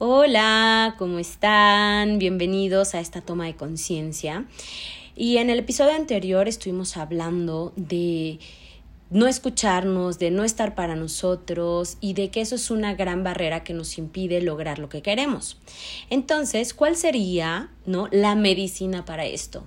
Hola, ¿cómo están? Bienvenidos a esta toma de conciencia. Y en el episodio anterior estuvimos hablando de no escucharnos, de no estar para nosotros y de que eso es una gran barrera que nos impide lograr lo que queremos. Entonces, ¿cuál sería, no, la medicina para esto?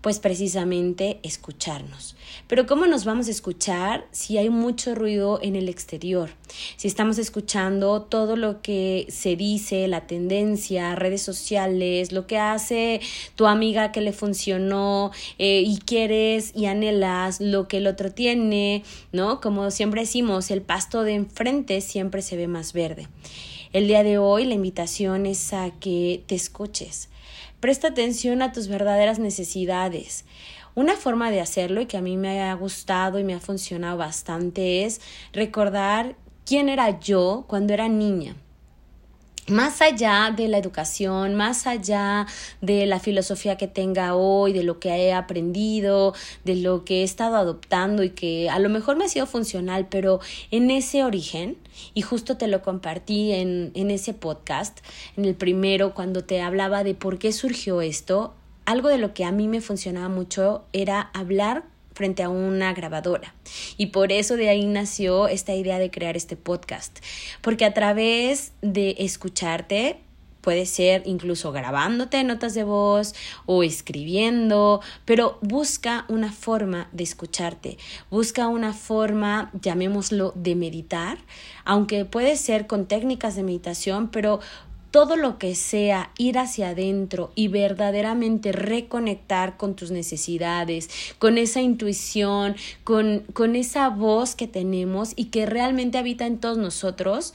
Pues precisamente escucharnos. Pero ¿cómo nos vamos a escuchar si hay mucho ruido en el exterior? Si estamos escuchando todo lo que se dice, la tendencia, redes sociales, lo que hace tu amiga que le funcionó eh, y quieres y anhelas lo que el otro tiene, ¿no? Como siempre decimos, el pasto de enfrente siempre se ve más verde. El día de hoy la invitación es a que te escuches Presta atención a tus verdaderas necesidades. Una forma de hacerlo y que a mí me ha gustado y me ha funcionado bastante es recordar quién era yo cuando era niña más allá de la educación, más allá de la filosofía que tenga hoy, de lo que he aprendido, de lo que he estado adoptando y que a lo mejor me ha sido funcional, pero en ese origen, y justo te lo compartí en, en ese podcast, en el primero, cuando te hablaba de por qué surgió esto, algo de lo que a mí me funcionaba mucho era hablar frente a una grabadora. Y por eso de ahí nació esta idea de crear este podcast. Porque a través de escucharte, puede ser incluso grabándote notas de voz o escribiendo, pero busca una forma de escucharte, busca una forma, llamémoslo, de meditar, aunque puede ser con técnicas de meditación, pero todo lo que sea ir hacia adentro y verdaderamente reconectar con tus necesidades, con esa intuición, con, con esa voz que tenemos y que realmente habita en todos nosotros,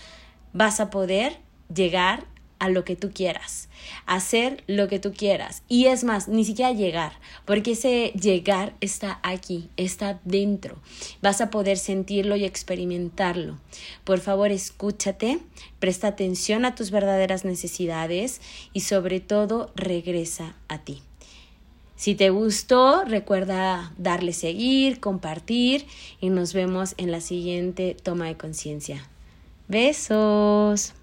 vas a poder llegar a lo que tú quieras, hacer lo que tú quieras. Y es más, ni siquiera llegar, porque ese llegar está aquí, está dentro. Vas a poder sentirlo y experimentarlo. Por favor, escúchate, presta atención a tus verdaderas necesidades y sobre todo regresa a ti. Si te gustó, recuerda darle seguir, compartir y nos vemos en la siguiente toma de conciencia. Besos.